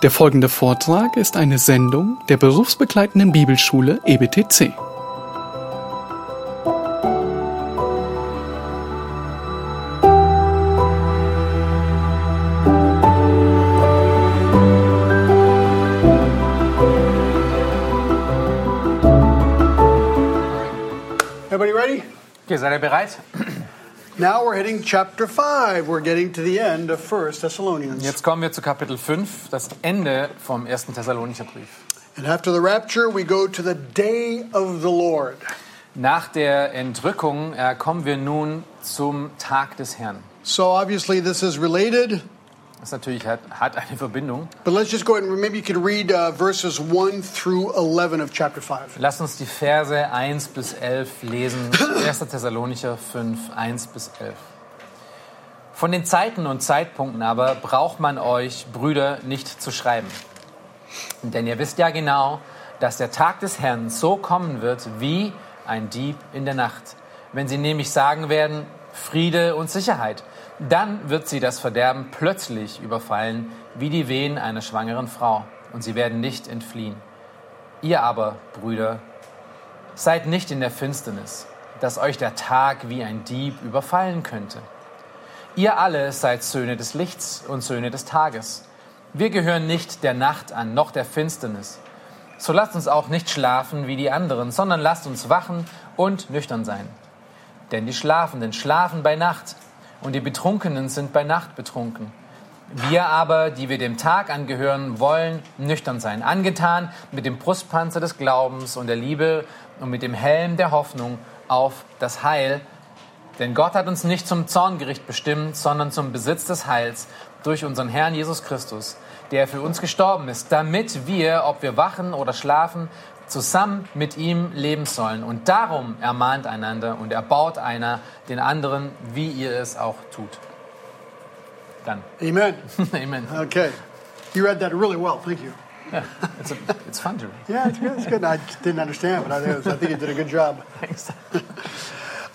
Der folgende Vortrag ist eine Sendung der berufsbegleitenden Bibelschule EBTC. Everybody ready? Okay, seid ihr bereit? Now we're hitting chapter 5. We're getting to the end of 1 Thessalonians. Jetzt kommen wir zu Kapitel 5, das Ende vom ersten Thessalonicher Brief. And after the rapture, we go to the day of the Lord. Nach der Entrückung äh, kommen wir nun zum Tag des Herrn. So obviously this is related, Das natürlich hat, hat eine Verbindung. but let's just go ahead and maybe you could read uh, verses 1 through 11 of chapter 5. Lass uns die Verse 1 bis 11 lesen. 1. Thessalonicher 5, 1 bis 11. Von den Zeiten und Zeitpunkten aber braucht man euch, Brüder, nicht zu schreiben. Denn ihr wisst ja genau, dass der Tag des Herrn so kommen wird wie ein Dieb in der Nacht. Wenn sie nämlich sagen werden, Friede und Sicherheit, dann wird sie das Verderben plötzlich überfallen, wie die Wehen einer schwangeren Frau, und sie werden nicht entfliehen. Ihr aber, Brüder, seid nicht in der Finsternis, dass euch der Tag wie ein Dieb überfallen könnte. Ihr alle seid Söhne des Lichts und Söhne des Tages. Wir gehören nicht der Nacht an, noch der Finsternis. So lasst uns auch nicht schlafen wie die anderen, sondern lasst uns wachen und nüchtern sein. Denn die Schlafenden schlafen bei Nacht und die Betrunkenen sind bei Nacht betrunken. Wir aber, die wir dem Tag angehören, wollen nüchtern sein, angetan mit dem Brustpanzer des Glaubens und der Liebe und mit dem Helm der Hoffnung auf das Heil. Denn Gott hat uns nicht zum Zorngericht bestimmt, sondern zum Besitz des Heils durch unseren Herrn Jesus Christus, der für uns gestorben ist, damit wir, ob wir wachen oder schlafen, zusammen mit ihm leben sollen. Und darum ermahnt einander und erbaut einer den anderen, wie ihr es auch tut. Dann. Amen. Amen. Okay. You read that really well. Thank you. Yeah, it's, a, it's fun to read. Yeah, it's good. It's good. I didn't understand, but I was- I think you did a good job. Thanks.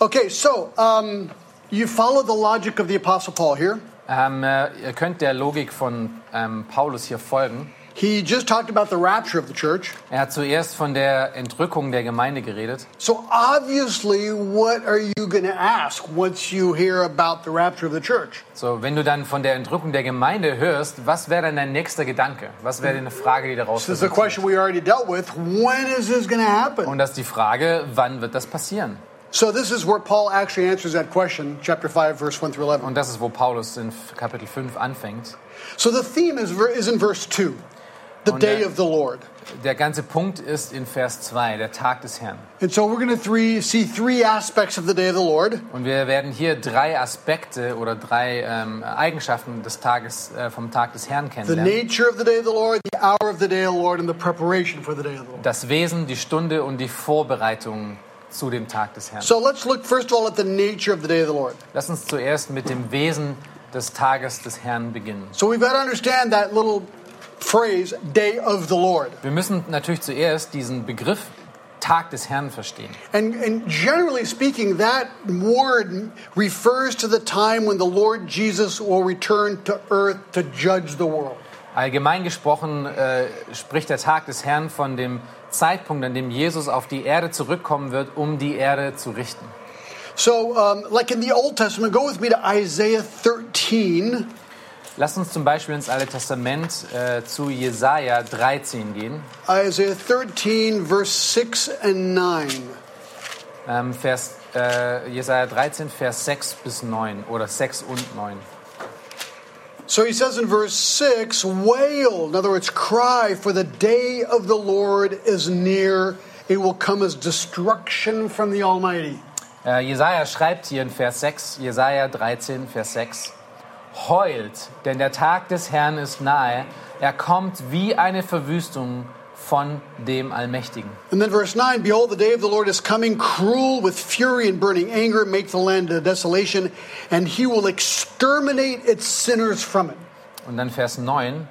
Okay, so um, you follow the logic of the Apostle Paul here. Ähm, äh, ihr könnt der Logik von ähm, Paulus hier folgen. He just talked about the rapture of the church. Er hat zuerst von der Entrückung der Gemeinde geredet. So obviously, what are you going to ask once you hear about the rapture of the church? So, wenn du dann von der Entrückung der Gemeinde hörst, was wäre dann dein nächster Gedanke? Was wäre eine Frage, die daraus This is a question we already dealt with. When is this going to happen? Und das ist die Frage, wann wird das passieren? So this is where Paul actually answers that question, chapter 5, verse 1 through 11. Und das ist, wo Paulus in Kapitel 5 anfängt. So the theme is, is in verse 2, the day der- of the Lord. Der ganze Punkt ist in Vers 2, der Tag des Herrn. And so we're going to see three aspects of the day of the Lord. Und wir werden hier drei Aspekte oder drei ähm, Eigenschaften des Tages, äh, vom Tag des Herrn The kennenlernen. nature of the day of the Lord, the hour of the day of the Lord, and the preparation for the day of the Lord. Das Wesen, die Stunde und die Vorbereitung zu dem Tag des Herrn. So let's look first of all at the nature of the day of the Lord. Lass uns zuerst mit dem Wesen des Tages des Herrn beginnen. So we've got to understand that little phrase, day of the Lord. Wir müssen natürlich zuerst diesen Begriff Tag des Herrn verstehen. And, and generally speaking, that word refers to the time when the Lord Jesus will return to earth to judge the world. Allgemein gesprochen äh, spricht der Tag des Herrn von dem Zeitpunkt, an dem Jesus auf die Erde zurückkommen wird, um die Erde zu richten. So, um, like in the Old Testament, go with me to Isaiah 13. Lass uns zum Beispiel ins Alte Testament äh, zu Jesaja 13 gehen, Isaiah 13, verse 6 and 9. ähm, Vers, äh, Jesaja 13, Vers 6 bis 9 oder 6 und 9. So he says in verse 6 Wail, in other words, cry, for the day of the Lord is near. It will come as destruction from the Almighty. Äh, Jesaja schreibt hier in Vers 6, Jesaja 13, Vers 6, Heult, denn der Tag des Herrn ist nahe, er kommt wie eine Verwüstung von dem Allmächtigen. And then verse 9 Behold, the day of the Lord is coming, cruel with fury and burning anger, make the land a desolation, and he will exterminate its sinners from it. Und dann Vers 9,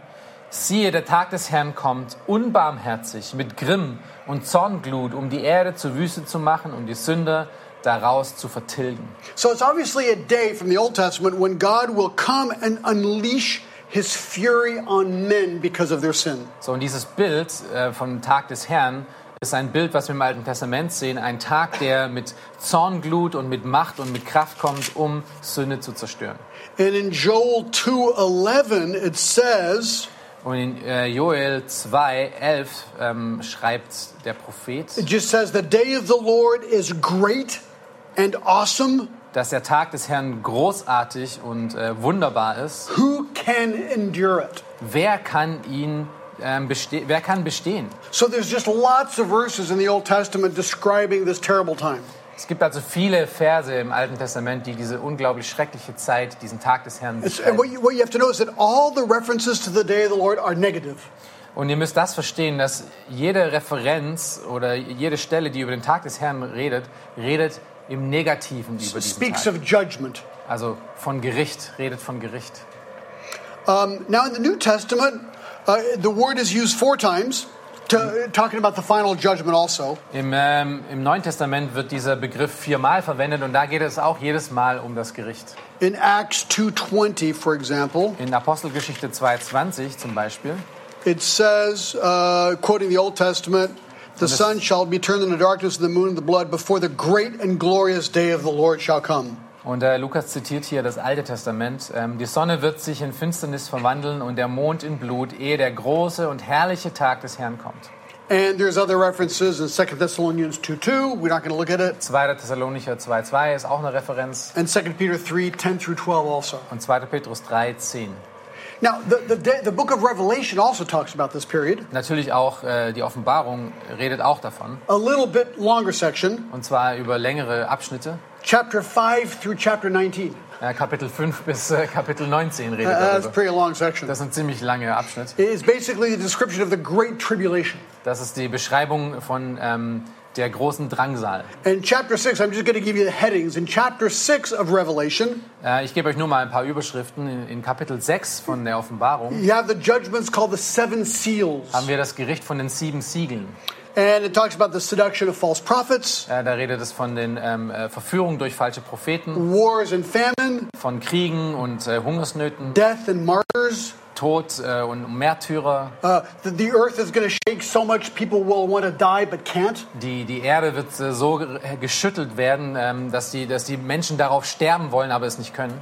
Siehe, der Tag des Herrn kommt, unbarmherzig, mit Grimm und Zornglut, um die Erde zur Wüste zu machen und die Sünder daraus zu vertilgen. So it's obviously a day from the Old Testament when God will come and unleash his fury on men because of their sin. So, und dieses Bild äh, vom Tag des Herrn ist ein Bild, was wir im Alten Testament sehen. Ein Tag, der mit Zornglut und mit Macht und mit Kraft kommt, um Sünde zu zerstören. And in Joel 2:11 it says, Und in äh, Joel 2, 11 ähm, schreibt der Prophet, it just says the day of the Lord is great and awesome. dass der Tag des Herrn großartig und äh, wunderbar ist. Who can endure it? Wer kann ihn ähm, wer kann bestehen? So there's just lots of verses in the Old Testament describing this terrible time. Es gibt also viele Verse im Alten Testament, die diese unglaublich schreckliche Zeit, diesen Tag des Herrn beschreiben. you, what you have to know is that all the references to the day of the Lord are negative. Und ihr müsst das verstehen, dass jede Referenz oder jede Stelle, die über den Tag des Herrn redet, redet im Negativen über diesen speaks Tag. of judgment. Also von Gericht, redet von Gericht. Um, now, in the New Testament, uh, the word is used four times, to, talking about the final judgment also. Im, ähm, Im Neuen Testament wird dieser Begriff viermal verwendet und da geht es auch jedes Mal um das Gericht. In Acts 2.20, for example, In Apostelgeschichte 2,20 zum Beispiel, it says, uh, quoting the Old Testament, the sun shall be turned into darkness and the moon into blood before the great and glorious day of the Lord shall come. und äh, Lukas zitiert hier das Alte Testament, ähm, die Sonne wird sich in Finsternis verwandeln und der Mond in Blut, ehe der große und herrliche Tag des Herrn kommt. And there's other references in 2 Thessalonians 2.2. We're not going to look at it. 2. Thessalonicher 2,2 ist auch eine Referenz And 2 Peter 3.10 through 12 also. und 2. Petrus 3,10. Now, the, the, the book of Revelation also talks about this period. Natürlich auch äh, die Offenbarung redet auch davon. A little bit longer section, Und zwar über längere Abschnitte. chapter 5 through chapter 19. Äh, Kapitel 5 bis äh, Kapitel 19 redet Uh, that's darüber. pretty long section. Das ist ein ziemlich langer Abschnitt. It's basically the description of the Great Tribulation. Das ist die Beschreibung von ähm, der großen Drangsal. In chapter 6, I'm just going to give you the headings. In chapter 6 of Revelation, Äh, ich gebe euch nur mal ein paar Überschriften. In, in Kapitel 6 von der Offenbarung you have the judgments called the seven seals. haben wir das Gericht von den sieben Siegeln. And it talks about the seduction of false prophets, Äh, da redet es von den ähm, äh, Verführungen durch falsche Propheten, wars and famine, von Kriegen und äh, Hungersnöten, death and martyrs. Tod äh, und Märtyrer. Uh, the, the earth is going to shake so much people will want to die but can't. Die, die Erde wird äh, so ge- geschüttelt werden, ähm, dass, die, dass die Menschen darauf sterben wollen, aber es nicht können.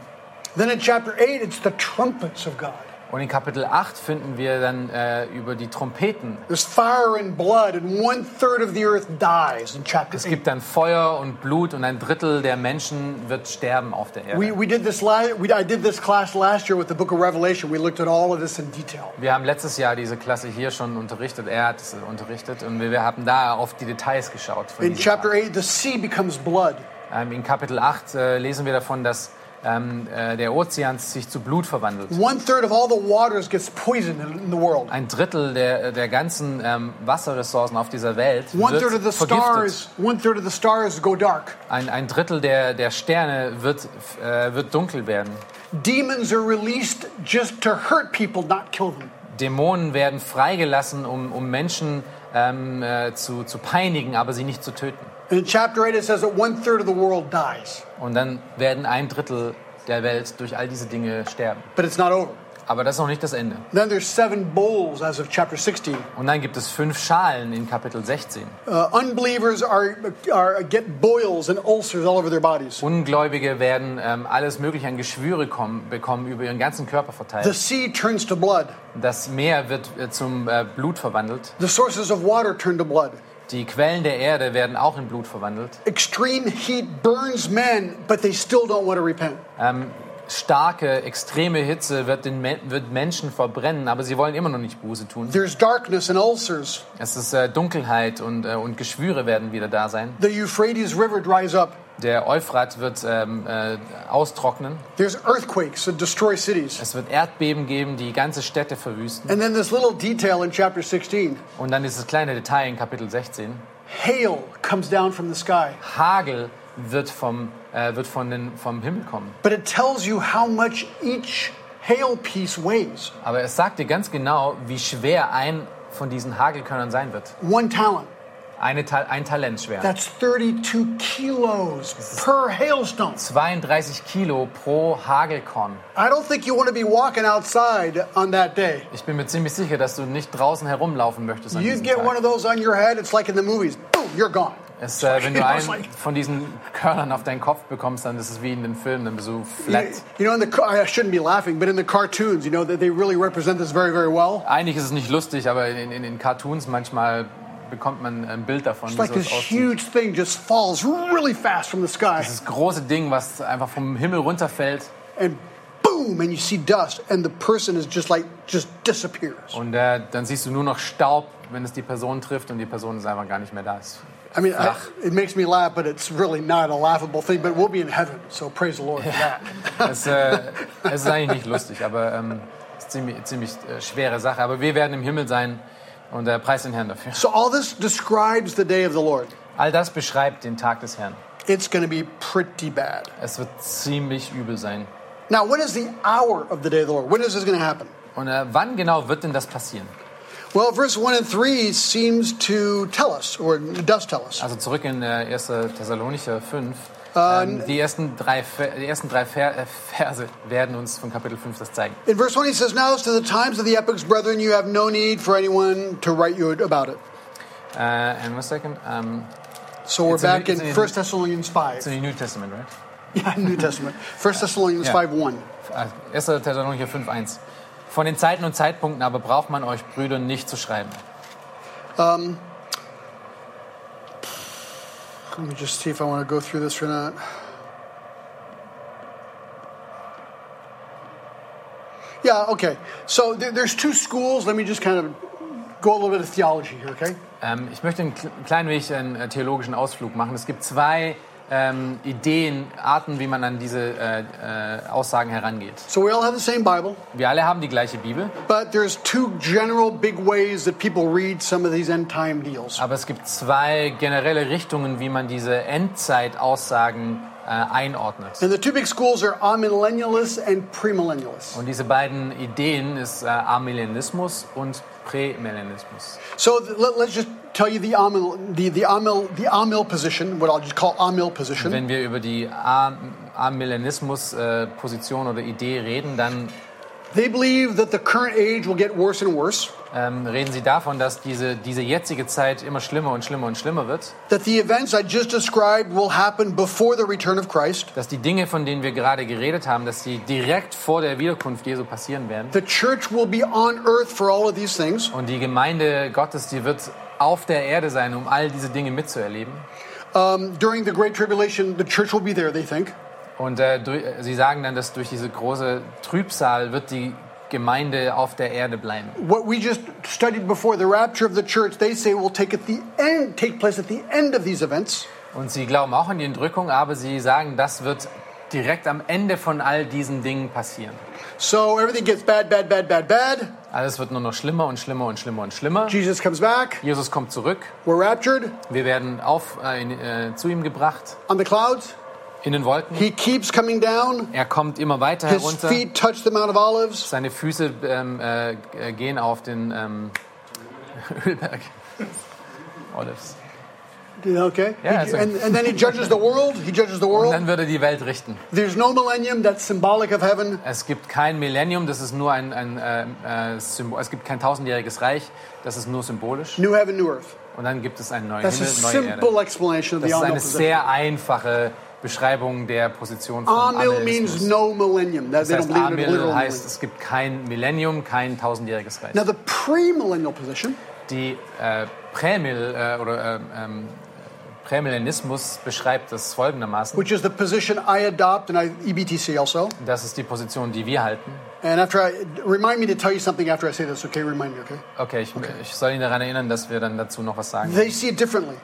Then in chapter 8, it's the trumpets of God. Und in Kapitel 8 finden wir dann äh, über die Trompeten. There's fire and blood, and one third of the earth dies in chapter Es 8. gibt dann Feuer und Blut und ein Drittel der Menschen wird sterben auf der Erde. we did this la- we, I did this class last year with the book of Revelation. We looked at all of this in detail. Wir haben letztes Jahr diese Klasse hier schon unterrichtet. Er hat es unterrichtet und wir, wir haben da auf die Details geschaut. In chapter Zeit. 8, the sea becomes blood. ähm, in Kapitel 8 äh, lesen wir davon, dass ähm, äh, der Ozean sich zu Blut verwandelt. One third of all the waters gets poisoned in, in the world. Ein Drittel der, der ganzen ähm, Wasserressourcen auf dieser Welt One third of wird the vergiftet. stars, one third of the stars go dark. Ein, ein Drittel der, der Sterne wird, äh, wird dunkel werden. Demons are released just to hurt people, not kill them. Dämonen werden freigelassen, um, um Menschen ähm, äh, zu, zu peinigen, aber sie nicht zu töten. In chapter 8, it says that one third of the world dies. Und dann werden ein Drittel der Welt durch all diese Dinge sterben. But it's not over. Aber das ist noch nicht das Ende. Then there's seven bowls as of chapter 16. Und dann gibt es fünf Schalen in Kapitel 16. Uh, unbelievers are, are get boils and ulcers all over their bodies. Ungläubige werden ähm, alles Mögliche an Geschwüre kommen, bekommen, über ihren ganzen Körper The verteilt. sea turns to blood. Das Meer wird äh, zum äh, Blut verwandelt. The sources of water turn to blood. Die Quellen der Erde werden auch in Blut verwandelt. Extreme heat burns men, but they still don't want to repent. Ähm, starke, extreme Hitze wird, den wird Menschen verbrennen, aber sie wollen immer noch nicht Buße tun. There's darkness and ulcers. Es ist äh, Dunkelheit und, äh, und Geschwüre werden wieder da sein. The Euphrates River dries up. Der Euphrat wird ähm, äh, austrocknen. There's earthquakes that destroy cities. Es wird Erdbeben geben, die ganze Städte verwüsten. And then this little detail in chapter 16 Und dann dieses kleine Detail in Kapitel 16. hail comes down from the sky. Hagel wird vom, äh, wird von den, vom Himmel kommen. But it tells you how much each hail piece weighs. Aber es sagt dir ganz genau, wie schwer ein von diesen Hagelkörnern sein wird. One talent. Eine Ta ein Talent schwer. That's 32 kilos per hailstone. 32 Kilo pro Hagelkorn. I don't think you want to be walking outside on that day. Ich bin mir ziemlich sicher, dass du nicht draußen herumlaufen möchtest an You diesem get one of Tag. those on your head, it's like in the movies. Boom, you're gone. Es, äh, wenn du einen von diesen Körnern auf deinen Kopf bekommst, dann ist es wie in den Filmen, dann bist du flat. you know, in the I shouldn't be laughing, but in the cartoons, you know, they really represent this very, very well. Eigentlich ist es nicht lustig, aber in, in, in Cartoons manchmal bekommt man ein Bild davon, It's like this huge thing just falls really fast from the sky, Das große Ding, was einfach vom Himmel runterfällt and boom, and you see dust, and the person is just like just disappears. und äh, dann siehst du nur noch Staub, wenn es die Person trifft und die Person ist einfach gar nicht mehr da. Ist I mean, I, it makes me laugh, but it's really not a laughable thing. But we'll be in heaven, so praise the Lord for that. Es, äh, es ist eigentlich nicht lustig, aber ähm, es ist ziemlich, ziemlich äh, schwere Sache. Aber wir werden im Himmel sein und äh, preis den Herrn dafür. So all this describes the day of the Lord. All das beschreibt den Tag des Herrn. It's going to be pretty bad. Es wird ziemlich übel sein. Now, when is the hour of the day of the Lord? When is this going to happen? Und äh, wann genau wird denn das passieren? Well, verse 1 and 3 seems to tell us, or does tell us. Also zurück in äh, 1. Thessalonicher 5. Ähm, die, ersten drei, die ersten drei äh, Verse werden uns von Kapitel 5 das zeigen. In verse 1, he says, Now as to the times of the epochs, brethren, you have no need for anyone to write you about it. Äh, and one second. Um, So we're back in it's in- 1 Thessalonians 5. it's in the New Testament, right? Yeah, New Testament. 1 Thessalonians Yeah. 5 1. Äh, 1. Thessalonicher 5, 1. Von den Zeiten und Zeitpunkten aber braucht man euch Brüder nicht zu schreiben. Let me just see if I want to go through this or not. Yeah, okay. So there, there's two schools. Let me just kind of go a little bit of theology here, okay? Ähm, ich möchte einen kle- klein wenig einen äh, theologischen Ausflug machen. Es gibt zwei ähm, Ideen, Arten, wie man an diese äh, äh, Aussagen herangeht. So we all have the same Bible, Wir alle haben die gleiche Bibel, but there's two general big ways that people read some of these end time deals. aber es gibt zwei generelle Richtungen, wie man diese Endzeitaussagen äh, einordnet. And the two big schools are amillennialists and premillennialists. Und diese beiden Ideen ist äh, Amillennialismus und Prämillennialismus. So let's just tell you the amil, the, the amil, the amil position, what I'll just call amil position. Wenn wir über die Amillennismus-Position oder Idee reden, dann They believe that the current age will get worse and worse, ähm, reden sie davon, dass diese, diese jetzige Zeit immer schlimmer und schlimmer und schlimmer wird. that the events I just described will happen before the return of Christ. Dass die Dinge, von denen wir gerade geredet haben, dass sie direkt vor der Wiederkunft Jesu passieren werden. The church will be on earth for all of these things. Und die Gemeinde Gottes, die wird auf der Erde sein, um all diese Dinge mitzuerleben. Um, during the Great Tribulation, the church will be there, they think. Und äh, durch, sie sagen dann, dass durch diese große Trübsal wird die Gemeinde auf der Erde bleiben. What we just studied before, the rapture of the church, they say will take at the end, take place at the end of these events. Und sie glauben auch an die Entrückung, aber sie sagen, das wird direkt am Ende von all diesen Dingen passieren. So everything gets bad, bad, bad, bad, bad. Alles wird nur noch schlimmer und schlimmer und schlimmer und schlimmer. Jesus comes back. Jesus kommt zurück. We're raptured Wir werden auf, äh, in, äh, zu ihm gebracht on the clouds. in den Wolken. He keeps coming down. Er kommt immer weiter His herunter. feet touch the Mount of Olives. Seine Füße ähm, äh, äh, gehen auf den ähm, Ölberg. Olives. Okay. Yeah, He- it's a- and, and then he judges the world. He judges the Und world. dann wird er die Welt richten. There's no millennium. That's symbolic of heaven. Es gibt kein Millennium, das ist nur ein, ein äh, äh, Symbol. Es gibt kein tausendjähriges Reich, das ist nur symbolisch. New heaven, new earth. Und dann gibt es einen neuen That's a Himmel, neue simple Erde. explanation of Das the ist eine position. sehr einfache Beschreibung der Position von Amil means no millennium. Das heißt, Amil heißt, millennium. es gibt kein Millennium, kein tausendjähriges Reich. Now the premillennial position Die äh, Prämil äh, oder äh, ähm, Prämillenismus beschreibt das folgendermaßen. which is the position I adopt, and I EBTC also. Das ist die Position, die wir halten. And after I remind me to tell you something after I say this, okay? Remind me, okay? Okay, ich, ich soll Ihnen daran erinnern, dass wir dann dazu noch was sagen. They see it differently.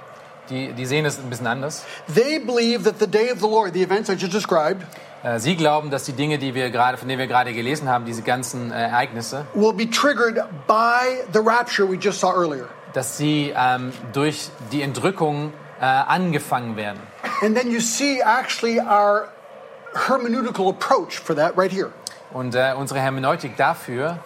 Die, die sehen es ein bisschen anders. They believe that the day of the Lord, the events I just described, Äh, Sie glauben, dass die Dinge, die wir gerade, von denen wir gerade gelesen haben, diese ganzen äh, Ereignisse, will be triggered by the rapture we just saw earlier. dass sie ähm, durch die Entrückung äh, angefangen werden. And then you see actually our hermeneutical approach for that right here. Und äh, unsere Hermeneutik dafür,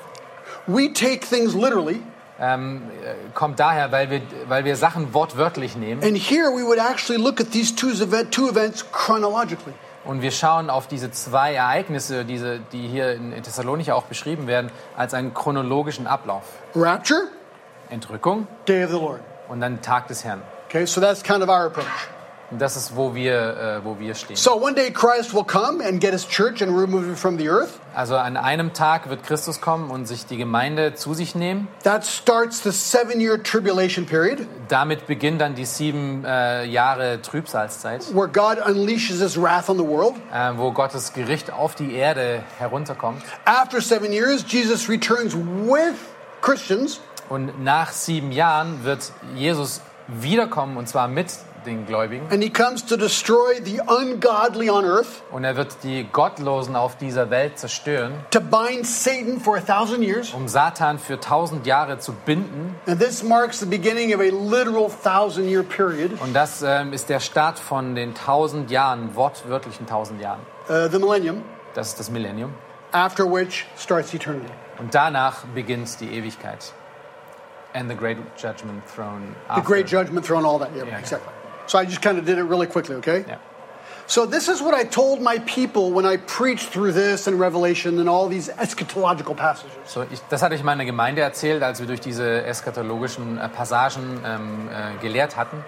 We take things literally, ähm, äh, kommt daher, weil wir, weil wir Sachen wortwörtlich nehmen. And here we would actually look at these two, event, two events chronologically. Und wir schauen auf diese zwei Ereignisse, diese, die hier in Thessalonicher auch beschrieben werden, als einen chronologischen Ablauf. Rapture, Entrückung day of the Lord. und dann Tag des Herrn. Okay, so that's kind of our approach. Das ist, wo wir, äh, wo wir stehen. So one day Christ will come and get his church and remove it from the earth. Also an einem Tag wird Christus kommen und sich die Gemeinde zu sich nehmen. That starts the seven year tribulation period Damit beginnt dann die sieben äh, Jahre Trübsalzeit, where God unleashes his wrath on the world. äh, wo Gottes Gericht auf die Erde herunterkommt. After seven years, Jesus returns with Christians Und nach sieben Jahren wird Jesus wiederkommen und zwar mit den Gläubigen. and he comes to destroy the ungodly on earth, Und er wird die Gottlosen auf dieser Welt zerstören, to bind Satan for a thousand years. um Satan für tausend Jahre zu binden. And this marks the beginning of a literal thousand year period, Und das ähm, ist der Start von den tausend Jahren, wortwörtlichen tausend Jahren. uh, the millennium, Das ist das Millennium. after which starts eternity. Und danach beginnt die Ewigkeit. And the great judgment throne The great judgment throne, all that. Yeah, Yeah. exactly. So I just kind of did it really quickly, okay? Ja. So this is what I told my people when I preached through this and Revelation and all these eschatological passages. So, ich, das hatte ich meiner Gemeinde erzählt, als wir durch diese eschatologischen äh, Passagen ähm, äh, gelehrt hatten.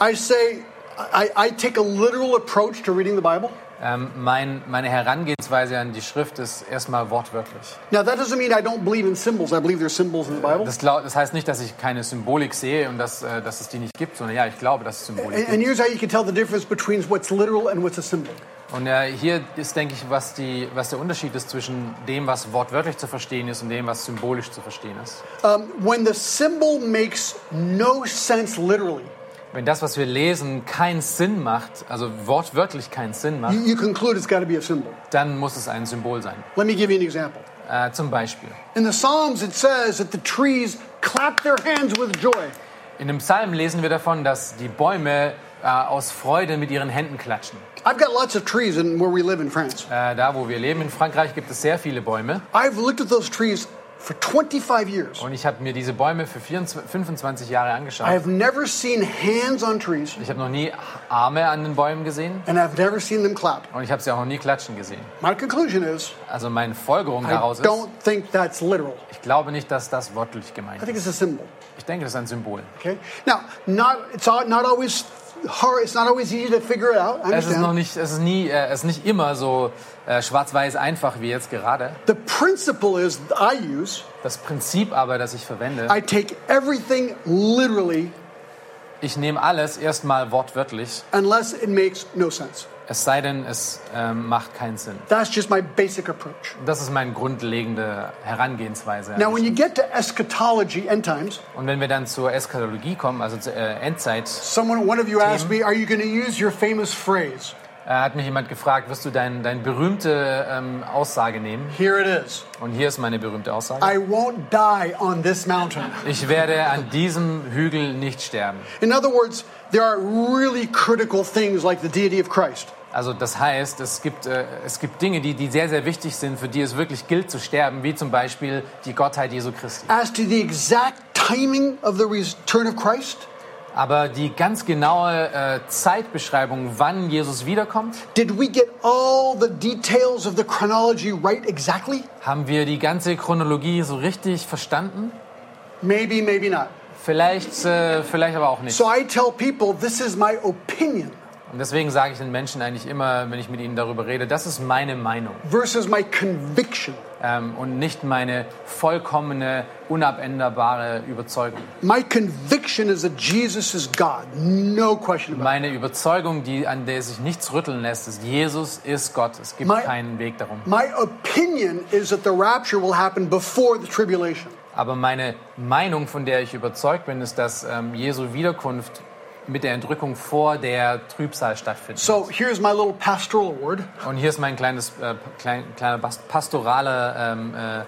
I say I, I take a literal approach to reading the Bible. Ähm, mein, meine Herangehensweise an die Schrift ist erstmal wortwörtlich. Now that doesn't mean I don't believe in symbols. I believe there's symbols in the Bible. Das, glaub, das heißt nicht, dass ich keine Symbolik sehe und dass, äh, dass es die nicht gibt, sondern ja, ich glaube, dass es Symbolik And, and gibt. here's how you can tell the difference between what's literal and what's a symbol. Und äh, hier ist, denke ich, was, die, was der Unterschied ist zwischen dem, was wortwörtlich zu verstehen ist und dem, was symbolisch zu verstehen ist. Um, when the symbol makes no sense literally, Wenn das, was wir lesen, keinen Sinn macht, also wortwörtlich keinen Sinn macht, you, you conclude it's got to be a symbol. dann muss es ein Symbol sein. Let me give you an example. Äh, zum Beispiel. In the Psalms, it says that the trees clap their hands with joy. In dem Psalm lesen wir davon, dass die Bäume äh, aus Freude mit ihren Händen klatschen. I've got lots of trees in where we live in France. Äh, da, wo wir leben, in Frankreich, gibt es sehr viele Bäume. I've looked at those trees for 25 years. Und ich habe mir diese Bäume für 24, 25 Jahre I angeschaut. have never seen hands on trees, Ich habe noch nie Arme an den Bäumen gesehen and I've never seen them clap. und ich habe sie auch noch nie klatschen gesehen. My conclusion is Also meine Folgerung I daraus ist, don't think that's literal. ich glaube nicht, dass das wörtlich gemeint I think ist. it's a symbol. Ich denke, das ist ein Symbol. Okay. Now, not it's not always hard. It's not always easy to figure it out. I Es ist noch nicht, es ist nie, äh, es ist nicht immer so äh, schwarz-weiß einfach wie jetzt gerade. The principle is I use. Das Prinzip aber, das ich verwende, I take everything literally ich nehme alles erstmal wortwörtlich, unless it makes no sense. Es sei denn, es ähm, macht keinen Sinn. That's just my basic approach. Das ist meine grundlegende Herangehensweise. an Now, when you get to eschatology, end times, Und wenn wir dann zur Eskatologie kommen, also zur äh, Endzeit, someone, one of you asked me, "Are you going to use your famous phrase?" äh, hat mich jemand gefragt, wirst du deine dein berühmte ähm, Aussage nehmen? Here it is. Und hier ist meine berühmte Aussage. I won't die on this mountain. Ich werde an diesem Hügel nicht sterben. In other words, there are really critical things like the deity of Christ. Also das heißt, es gibt, äh, es gibt Dinge, die, die sehr, sehr wichtig sind, für die es wirklich gilt zu sterben, wie zum Beispiel die Gottheit Jesu Christi. As to the exact timing of the return of Christ, Aber die ganz genaue äh, Zeitbeschreibung, wann Jesus wiederkommt, did we get all the details of the chronology right exactly? haben wir die ganze Chronologie so richtig verstanden? Maybe, maybe not. Vielleicht, äh, vielleicht aber auch nicht. So I tell people this is my opinion Und deswegen sage ich den Menschen eigentlich immer, wenn ich mit ihnen darüber rede, das ist meine Meinung versus my conviction. ähm, und nicht meine vollkommene, unabänderbare Überzeugung. My conviction is that Jesus is God. No question about it. Meine Überzeugung, die, an der sich nichts rütteln lässt, ist, Jesus ist Gott. Es gibt My- keinen Weg darum. My opinion is that the rapture will happen before the tribulation. Aber meine Meinung, von der ich überzeugt bin, ist, dass ähm, Jesu Wiederkunft mit der Entrückung vor der Trübsal stattfindet. So here's my little pastoral word. Und hier ist mein kleines, äh, klein, kleiner pas- pastoraler, ähm, äh,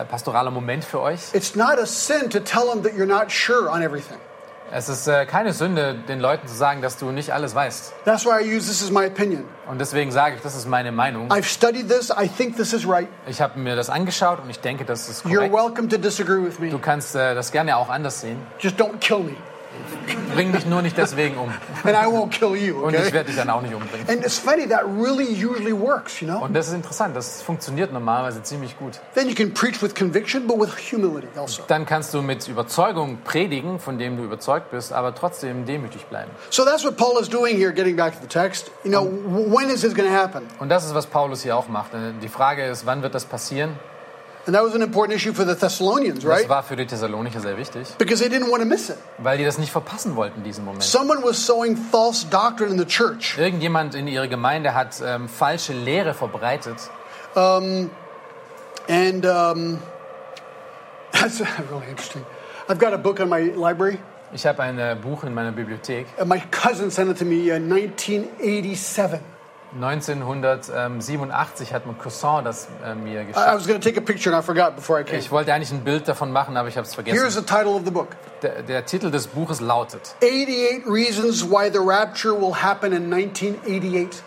äh, pastoraler Moment für euch. It's not a sin to tell them that you're not sure on everything. Es ist äh, keine Sünde, den Leuten zu sagen, dass du nicht alles weißt. That's why I use this as my opinion. Und deswegen sage ich, das ist meine Meinung. I've studied this. I think this is right. Ich habe mir das angeschaut und ich denke, das ist You're korrekt. welcome to disagree with Du me. kannst äh, das gerne auch anders sehen. Just don't kill me, Bring mich nur nicht deswegen um. and I won't kill you. Und ich Okay? werde dich dann auch nicht umbringen. And it's funny that really usually works. You know. Und das ist interessant, das funktioniert normalerweise ziemlich gut. Then you can preach with conviction, but with humility also. Dann kannst du mit Überzeugung predigen, von dem du überzeugt bist, aber trotzdem demütig bleiben. So that's what Paul is doing here. Getting back to the text. You know, when is this going to happen? Und das ist, was Paulus hier auch macht. Äh, Die Frage ist, wann wird das passieren? And that was an important issue for the Thessalonians, Das right? war für die Thessalonicher sehr wichtig, Because they didn't want to miss it. weil die das nicht verpassen wollten, diesen Moment. Someone was sowing false doctrine in the church. Irgendjemand in ihrer Gemeinde hat ähm, falsche Lehre verbreitet. And um, that's really interesting. I've got a book in my library. Ich habe ein äh, Buch in meiner Bibliothek. and My cousin sent it to me in 1987. 1987 hat mein Cousin das äh, mir I I geschickt. was going to take a picture and I forgot before I came. Ich wollte eigentlich ein Bild davon machen, aber ich habe es Here's vergessen. the title of the book Der, der Titel des Buches lautet 88 Reasons Why the Rapture Will Happen in 1988.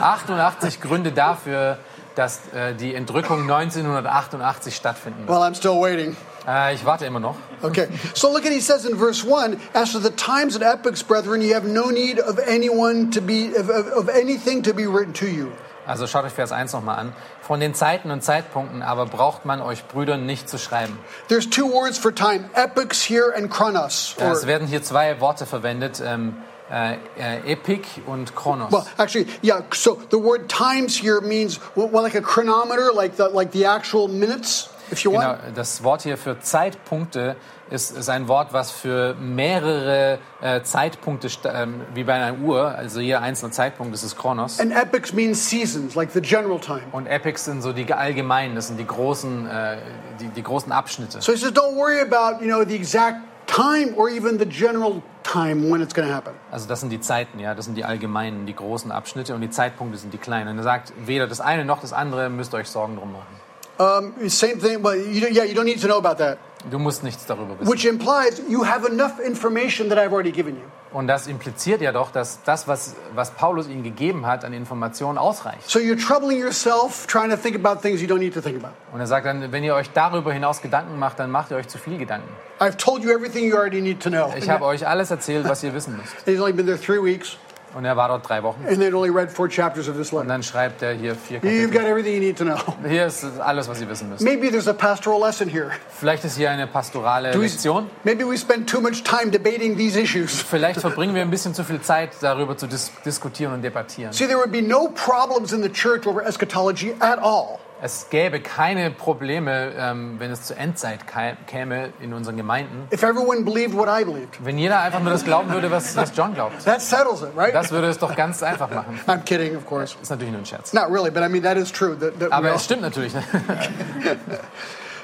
88 Gründe dafür, dass äh, die Entrückung 1988 stattfinden wird. Well, I'm still waiting. Äh, ich warte immer noch. Okay, so look at he says in verse 1 As for the times and epochs, brethren, you have no need of anyone to be, of, of, anything to be written to you. Also schaut euch Vers 1 nochmal an. Von den Zeiten und Zeitpunkten aber braucht man euch Brüdern nicht zu schreiben. There's two words for time epochs here and chronos. Or, Es werden hier zwei Worte verwendet, ähm, äh, äh, Epik und Chronos. well, actually, yeah, so the word times here means well, like a chronometer, like the, like the actual minutes, Genau, das Wort hier für Zeitpunkte ist, ist ein Wort, was für mehrere äh, Zeitpunkte, ähm, wie bei einer Uhr, also jeder einzelne Zeitpunkt, das ist Chronos. And epochs means seasons, like the general time. Und Epics sind so die allgemeinen, das sind die großen, äh, die, die großen Abschnitte. So he says, don't worry about, you know, the exact time or even the general time when it's going to happen. Also das sind die Zeiten, ja, das sind die allgemeinen, die großen Abschnitte und die Zeitpunkte sind die kleinen. Und er sagt, weder das eine noch das andere müsst ihr euch Sorgen drum machen. Um, same thing, well, you, yeah, you don't need to know about that. Du musst nichts darüber wissen. Which implies you have enough information that I've already given you. Und das impliziert ja doch, dass das, was, was Paulus ihnen gegeben hat an Informationen, ausreicht. So you're troubling yourself trying to think about things you don't need to think about. Und er sagt dann, wenn ihr euch darüber hinaus Gedanken macht, dann macht ihr euch zu viel Gedanken. I've told you everything you already need to know. Ich habe euch alles erzählt, was ihr wissen müsst. He's only been there three weeks, Und er war dort drei Wochen. and they'd only read four chapters of this Und letter. dann schreibt er hier vier You've got everything you need to know. Hier ist alles, was ihr wissen müsst. Maybe there's a pastoral lesson here. Vielleicht ist hier eine pastorale Do we- Lektion. Maybe we spend too much time debating these issues. Vielleicht verbringen wir ein bisschen zu viel Zeit, darüber zu dis diskutieren und debattieren. See, there would be no problems in the church over eschatology at all. Es gäbe keine Probleme, ähm, wenn es zur Endzeit kä- käme in unseren Gemeinden. If everyone believed what I believed. Wenn jeder einfach nur das glauben würde, was, was John glaubt. That settles it, right? Das würde es doch ganz einfach machen. I'm kidding, of course. Ist natürlich nur ein Scherz. Not really, but I mean, that is true. That, that Aber all- es stimmt natürlich. Ne?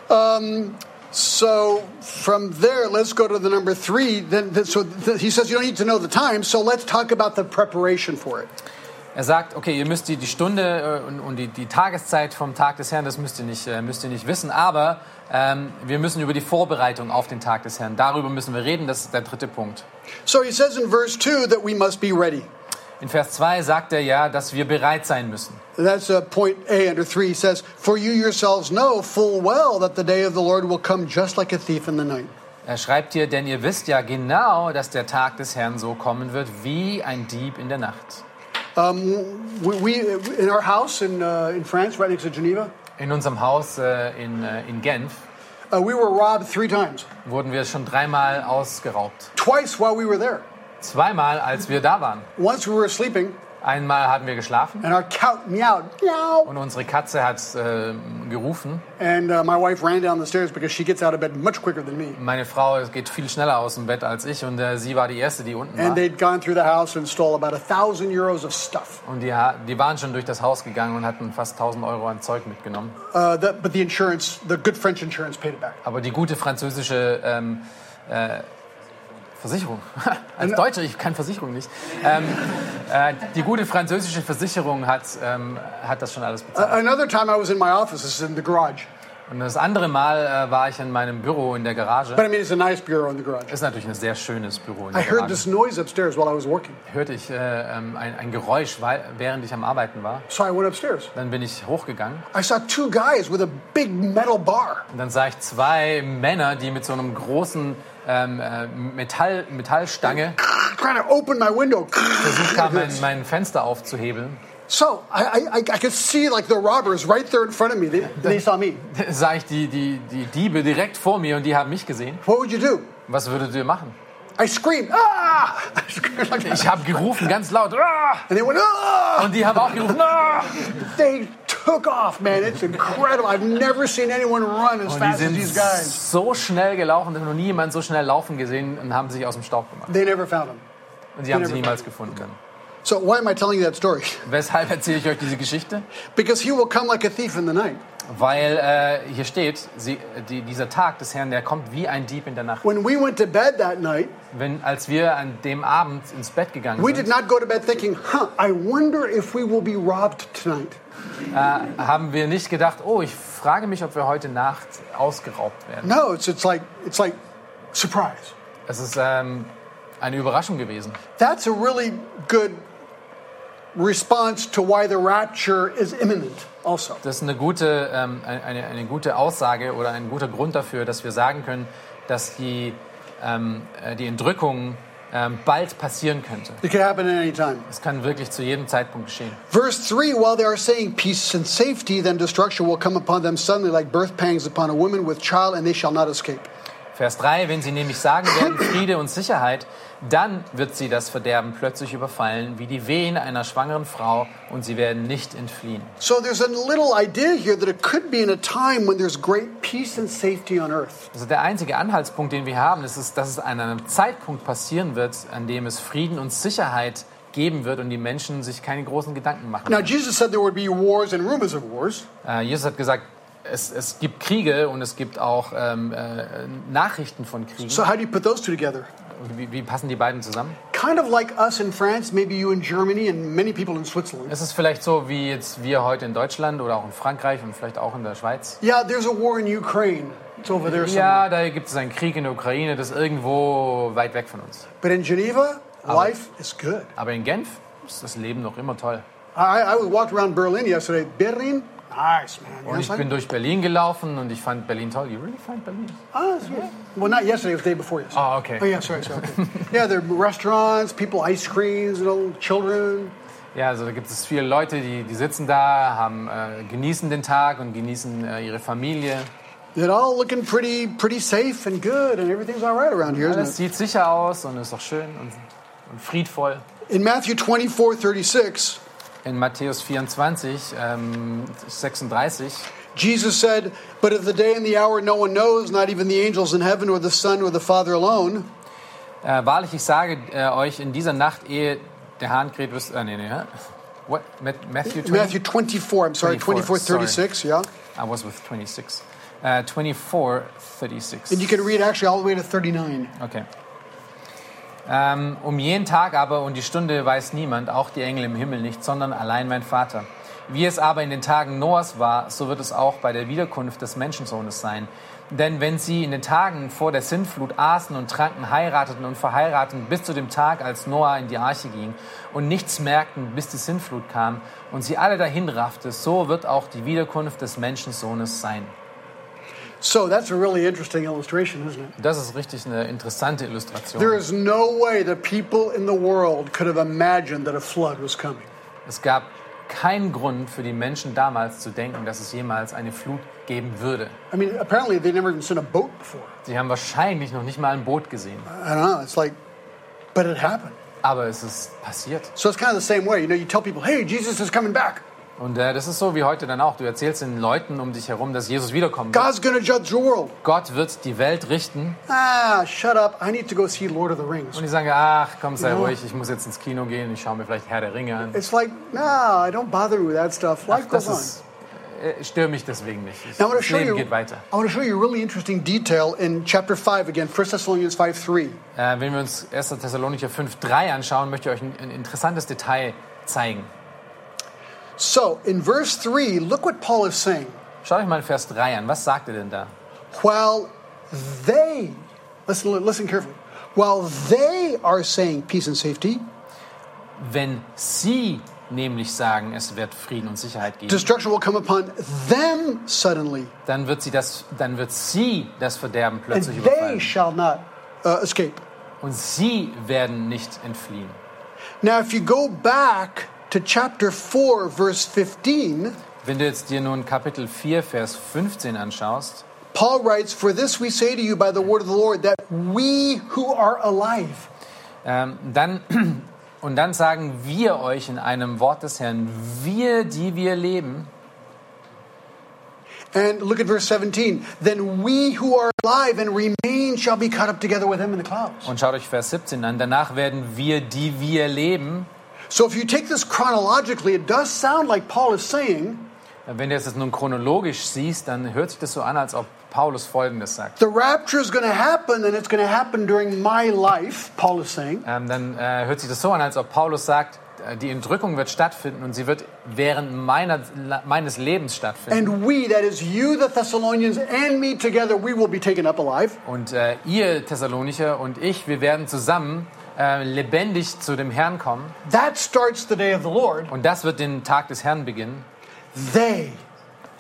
So from there, let's go to the number three. Then, so he says you don't need to know the time. So let's talk about the preparation for it. Er sagt, okay, ihr müsst die, die Stunde äh, und, und die, die Tageszeit vom Tag des Herrn, das müsst ihr nicht, äh, müsst ihr nicht wissen. Aber ähm, wir müssen über die Vorbereitung auf den Tag des Herrn, darüber müssen wir reden. Das ist der dritte Punkt. So he says in verse two that we must be ready. In Vers 2 sagt er ja, dass wir bereit sein müssen. That's uh, point A under three. He says, "For you yourselves know full well that the day of the Lord will come just like a thief in the night." Er schreibt hier, denn ihr wisst ja genau, dass der Tag des Herrn so kommen wird wie ein Dieb in der Nacht. We, we in our house in uh, in France, right next to Geneva, In unserem Haus äh, in, äh, in Genf uh, we were robbed three times. wurden wir schon dreimal ausgeraubt. Twice while we were there. Zweimal, als wir da waren. Once we were sleeping, Einmal hatten wir geschlafen and our cat meowed, meow, und unsere Katze hat äh, gerufen. and uh, my wife ran down the stairs because she gets out of bed much quicker than me. Meine Frau geht viel schneller aus dem Bett als ich und äh, sie war die Erste, die unten And war. they'd gone through the house and stole about a thousand euros of stuff. Und die, die waren schon durch das Haus gegangen und hatten fast 1000 Euro an Zeug mitgenommen. Uh, that, but the insurance, the good French insurance, paid it back. Aber die gute französische ähm, äh, Versicherung, als Deutscher, ich kann Versicherung nicht, ähm, äh, die gute französische Versicherung hat, ähm, hat das schon alles bezahlt. Another time I was in my office, this is in the garage, Und das andere Mal äh, war ich in meinem Büro in der Garage. But I mean, it's a nice bureau in the garage. Ist natürlich ein sehr schönes Büro in I der heard Garage. this noise upstairs while I was working. Hörte ich äh, ähm, ein, ein Geräusch, während ich am Arbeiten war. So I went upstairs. Dann bin ich hochgegangen I saw two guys with a big metal bar. und dann sah ich zwei Männer, die mit so einem großen ähm, äh, Metall, Metallstange versucht haben, mein, mein Fenster aufzuhebeln. So I, I, I could see like the robbers right there in front of me. They, they saw me. sah ich die, die, die Diebe direkt vor mir und die haben mich gesehen. What would you do? Was würdet ihr machen? I screamed, ah! I screamed like that. Ich habe gerufen, ganz laut. "Ah!" And they went, ah! Und die haben auch gerufen. "Ah!" They took off, man. It's incredible. I've never seen anyone run as fast as sind these guys. so schnell gelaufen, ich habe noch nie jemanden so schnell laufen gesehen und haben sich aus dem Staub gemacht. They never found him. Und sie haben sie niemals gefunden. So why am I telling you that story? Weshalb erzähle ich euch diese Geschichte? Because he will come like a thief in the night. Weil äh, hier steht, sie, die, dieser Tag des Herrn, der kommt wie ein Dieb in der Nacht. When we went to bed that night, Wenn, als wir an dem Abend ins Bett gegangen we did sind, not go to bed thinking, huh, I wonder if we will be robbed tonight. Haben wir nicht gedacht, oh, ich frage mich, ob wir heute Nacht ausgeraubt werden. No, it's, it's like it's like surprise. Es ist ähm, eine Überraschung gewesen. That's a really good response to why the rapture is imminent also. Das ist eine gute, ähm, eine, eine gute Aussage oder ein guter Grund dafür, dass wir sagen können, dass die, ähm, äh, die Entrückung ähm, bald passieren könnte. It could happen at any time. Es kann wirklich zu jedem Zeitpunkt geschehen. Verse 3 While they are saying peace and safety, then destruction will come upon them suddenly, like birth pangs upon a woman with child, and they shall not escape. Vers 3, wenn sie nämlich sagen werden, Friede und Sicherheit, dann wird sie das Verderben plötzlich überfallen, wie die Wehen einer schwangeren Frau, und sie werden nicht entfliehen. So there's a little idea here that it could be in a time when there's great peace and safety on earth. Also der einzige Anhaltspunkt, den wir haben, ist, dass es an einem Zeitpunkt passieren wird, an dem es Frieden und Sicherheit geben wird und die Menschen sich keine großen Gedanken machen. Now. Jesus said there would be wars and rumors of wars. Äh, Jesus hat gesagt, es, es gibt Kriege und es gibt auch ähm, äh, Nachrichten von Kriegen. So, how do you put those two together? Wie, wie passen die beiden zusammen? Kind of like us in France, maybe you in Germany, and many people in Switzerland. Es ist vielleicht so wie jetzt wir heute in Deutschland oder auch in Frankreich und vielleicht auch in der Schweiz. Yeah, there's a war in Ukraine. It's over there somewhere. Ja, da gibt es einen Krieg in der Ukraine, das ist irgendwo weit weg von uns. But in Geneva, life is good. Aber in Genf ist das Leben noch immer toll. I, I walked around Berlin yesterday. Berlin, nice, man. You Und ich bin durch Berlin gelaufen und ich fand Berlin toll. You really find Berlin? Ah, it's good. Well, not yesterday, it was the day before yesterday. Oh, okay. Oh, yeah, sorry, sorry. Okay. yeah, there are restaurants, people, ice creams, know, children. Ja, also da gibt es viele Leute, die, die sitzen da, haben, äh, genießen den Tag und genießen äh, ihre Familie. They're all looking pretty, pretty safe and good, and everything's all right around here, Alles isn't it? sieht sicher aus und ist auch schön und, und friedvoll. In Matthew 24, 36, In Matthäus 24, ähm, 36, Jesus said, But of the day and the hour no one knows, not even the angels in heaven, or the Son, or the Father alone. äh, wahrlich, ich sage äh, euch, in dieser Nacht, ehe der Hahn kräht. Äh, nee, nee? What? Matthew 20? Matthew 24, I'm sorry, 24, 24, 36, yeah. I was with 26. Äh, 24, 36. And you can read actually all the way to 39. Okay. Ähm, um jeden Tag aber und die Stunde weiß niemand, auch die Engel im Himmel nicht, sondern allein mein Vater. Wie es aber in den Tagen Noahs war, so wird es auch bei der Wiederkunft des Menschensohnes sein. Denn wenn sie in den Tagen vor der Sintflut aßen und tranken, heirateten und verheirateten bis zu dem Tag, als Noah in die Arche ging und nichts merkten, bis die Sintflut kam und sie alle dahin raffte, so wird auch die Wiederkunft des Menschensohnes sein. So that's a really interesting illustration, isn't it? Das ist richtig eine interessante Illustration. There is no way the people in the world could have imagined that a flood was coming. Es gab keinen Grund für die Menschen damals zu denken, dass es jemals eine Flut geben würde. I mean, apparently they never even seen a boat before. Sie haben wahrscheinlich noch nicht mal ein Boot gesehen, I don't know. It's like, but it happened. aber es ist passiert. So it's kind of the same way. You know, you tell people, hey, Jesus is coming back. Und äh, das ist so wie heute dann auch. Du erzählst den Leuten um dich herum, dass Jesus wiederkommen wird. God's to judge the world. Gott wird die Welt richten. Ah, shut up. I need to go see Lord of the Rings. Und die sagen, ach komm, sei Ja. ruhig, ich muss jetzt ins Kino gehen, ich schaue mir vielleicht Herr der Ringe an. It's like, no, I don't bother with that stuff. Life Das goes on. ist, äh, stör mich deswegen nicht. Ich, Now, das Leben you. geht weiter. I want to show you a really interesting detail in chapter five again, 1 Thessalonians five three. Äh, wenn wir uns 1. Thessalonicher 5,3 anschauen, möchte ich euch ein, ein interessantes Detail zeigen. So in verse three, look what Paul is saying. Schaut euch mal Vers 3 an. Was sagt er denn da? While they, listen, listen carefully, while they are saying peace and safety, Wenn sie nämlich sagen, es wird Frieden und Sicherheit geben, destruction will come upon them suddenly, dann wird sie das, dann wird sie das Verderben and plötzlich they überfallen. shall not uh, escape. Und sie werden nicht entfliehen. Now, if you go back to chapter 4, verse 15, Wenn du jetzt dir nun Kapitel 4, Vers 15 anschaust, Paul writes, For this we say to you by the word of the Lord, that we who are alive, ähm, dann, und dann sagen wir euch in einem Wort des Herrn, wir, die wir leben, and look at verse 17, then we who are alive and remain shall be caught up together with him in the clouds. und schaut euch Vers 17 an, danach werden wir, die wir leben, So if you take this chronologically, it does sound like Paul is saying, wenn du es nun chronologisch siehst, dann hört sich das so an, als ob Paulus Folgendes sagt. the rapture is going to happen and it's going to happen during my life, Paul is saying. Ähm, dann äh, hört sich das so an, als ob Paulus sagt, äh, die Entrückung wird stattfinden und sie wird während meiner, meines Lebens stattfinden. And we, that is you, the Thessalonians, and me together, we will be taken up alive. Und äh, ihr Thessalonicher und ich, wir werden zusammen äh, lebendig zu dem Herrn kommen. That starts the day of the Lord. Und das wird den Tag des Herrn beginnen. They,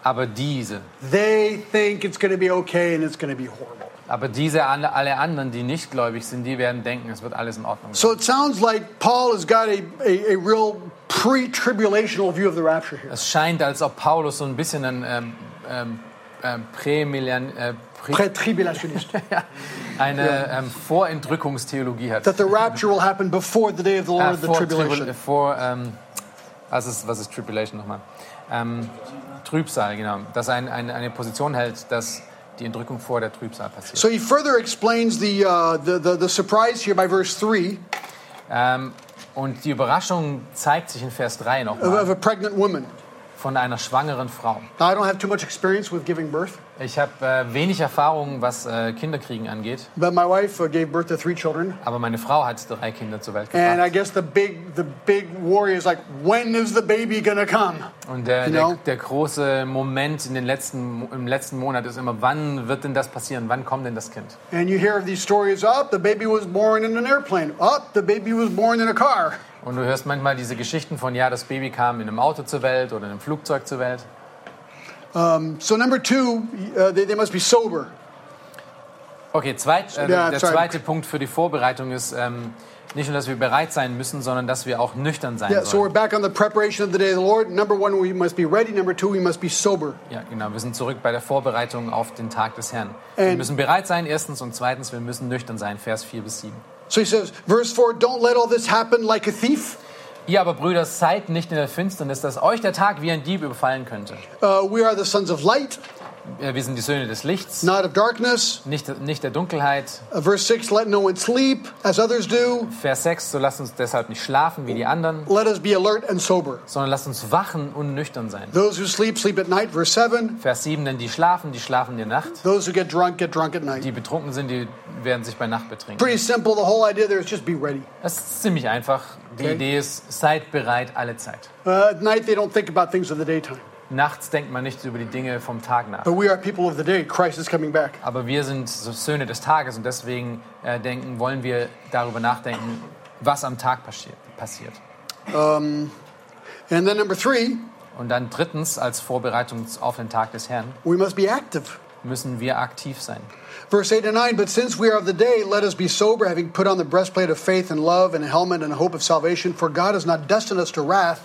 Aber diese, they think it's going to be okay and it's going to be horrible. aber diese alle, alle anderen, die nicht gläubig sind, die werden denken, es wird alles in Ordnung sein. So it sounds like Paul has got a, a, a real pre tribulational view of the rapture here. Es scheint, als ob Paulus so ein bisschen ein ähm, ähm, ähm, Prämillian, äh, Prä Pre tribulationist. ja, eine ähm, Vorentrückungstheologie hat. that the rapture will happen before the day of the Lord, Äh, the tribulation. Tribul- vor ähm, was, ist, was ist Tribulation nochmal? Ähm, Trübsal, genau. Dass ein, ein, eine Position hält, dass die Entrückung vor der Trübsal passiert. So he further explains the, uh, the, the, the surprise here by verse 3 Ähm, und die Überraschung zeigt sich in Vers 3 of, of nochmal a pregnant woman. von einer schwangeren Frau. Now, I don't have too much experience with giving birth, Ich habe äh, wenig Erfahrung, was äh, Kinderkriegen angeht, but my wife uh, gave birth to three children. aber meine Frau hat drei Kinder zur Welt And I gebracht. guess the big, the big worry is like, when is the baby going to come? Und der, große Moment in den letzten, im letzten Monat ist immer, wann wird denn das passieren? Wann kommt denn das Kind? And you hear of these stories, oh, the baby was born in an airplane. Oh, the baby was born in a car. Und du hörst manchmal diese Geschichten von, ja, das Baby kam in einem Auto zur Welt oder in einem Flugzeug zur Welt. So number two, uh, they, they must be sober. Okay, zweit, äh, Ja, der zweite Punkt für die Vorbereitung ist ähm, nicht nur, dass wir bereit sein müssen, sondern dass wir auch nüchtern sein Yeah, so we're sollen. back on the preparation of the day of the Lord. Number one, we must be ready. Number two, we must be sober. Ja, genau. Wir sind zurück bei der Vorbereitung auf den Tag des Herrn. Wir And- müssen bereit sein, erstens, und zweitens, wir müssen nüchtern sein. Vers 4 bis 7. So he says, verse 4 Don't let all this happen like a thief. Ihr aber, Brüder, seid nicht in der Finsternis, dass euch der Tag wie ein Dieb überfallen könnte. Uh, we are the sons of light, Wir sind die Söhne des Lichts, not of darkness. nicht, nicht der Dunkelheit. Uh, verse 6 Let no one sleep as others do. Vers 6, so lasst uns deshalb nicht schlafen wie die anderen, Let us be alert and sober. sondern lasst uns wachen und nüchtern sein. Those who sleep, sleep at night. Verse 7 Vers 7, denn die schlafen, die schlafen in der Nacht. Those who get drunk, get drunk at night. Die betrunken sind, die werden sich bei Nacht betrinken. Pretty simple. The whole idea there is just be ready. Das ist ziemlich einfach. Die Okay. Idee ist, seid bereit alle Zeit. Uh, at night, they don't think about things of the daytime. Nachts denkt man nicht über die Dinge vom Tag nach. But we are people of the day. Christ is coming back. Aber wir sind so Söhne des Tages und deswegen äh, denken, wollen wir darüber nachdenken, was am Tag passi passiert. And then number three, Und dann drittens, als Vorbereitung auf den Tag des Herrn, we must be active. müssen wir aktiv sein. Verse 8 and 9, but since we are of the day, let us be sober, having put on the breastplate of faith and love, and a helmet and a hope of salvation. For God has not destined us to wrath,